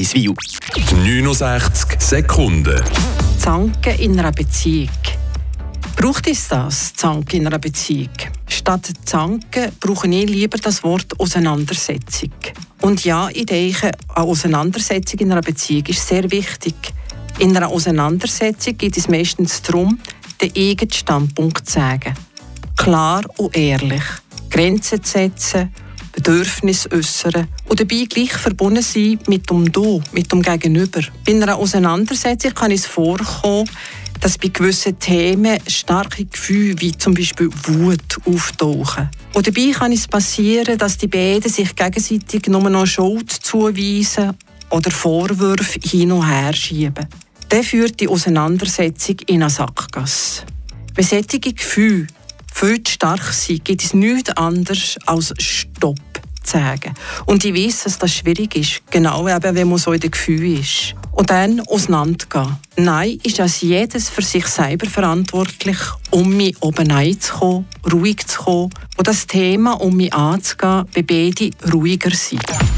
Iswil. 69 Sekunden. Zanken in einer Beziehung. Braucht es das, Zanken in einer Beziehung? Statt Zanken brauche ich lieber das Wort Auseinandersetzung. Und ja, ich denke, eine Auseinandersetzung in einer Beziehung ist sehr wichtig. In einer Auseinandersetzung geht es meistens darum, den eigenen Standpunkt zu sagen. Klar und ehrlich. Grenzen zu setzen, Bedürfnisse äußern und dabei gleich verbunden sein mit dem Du, mit dem Gegenüber. Bei einer Auseinandersetzung kann es vorkommen, dass bei gewissen Themen starke Gefühle wie zum Beispiel Wut auftauchen. Und dabei kann es passieren, dass die beiden sich gegenseitig nur noch Schuld zuweisen oder Vorwürfe hin und her schieben. Dann führt die Auseinandersetzung in eine Sackgasse. Wenn solche Gefühle viel stark sind, gibt es nichts anderes als Stopp sagen. Und ich weiß, dass das schwierig ist, genau eben, wenn man so in den Gefühlen ist. Und dann auseinandergehen. Nein, ist als jedes für sich selber verantwortlich, um mich oben einzukommen, ruhig zu kommen und das Thema, um mich anzugehen, bei beiden ruhiger sind.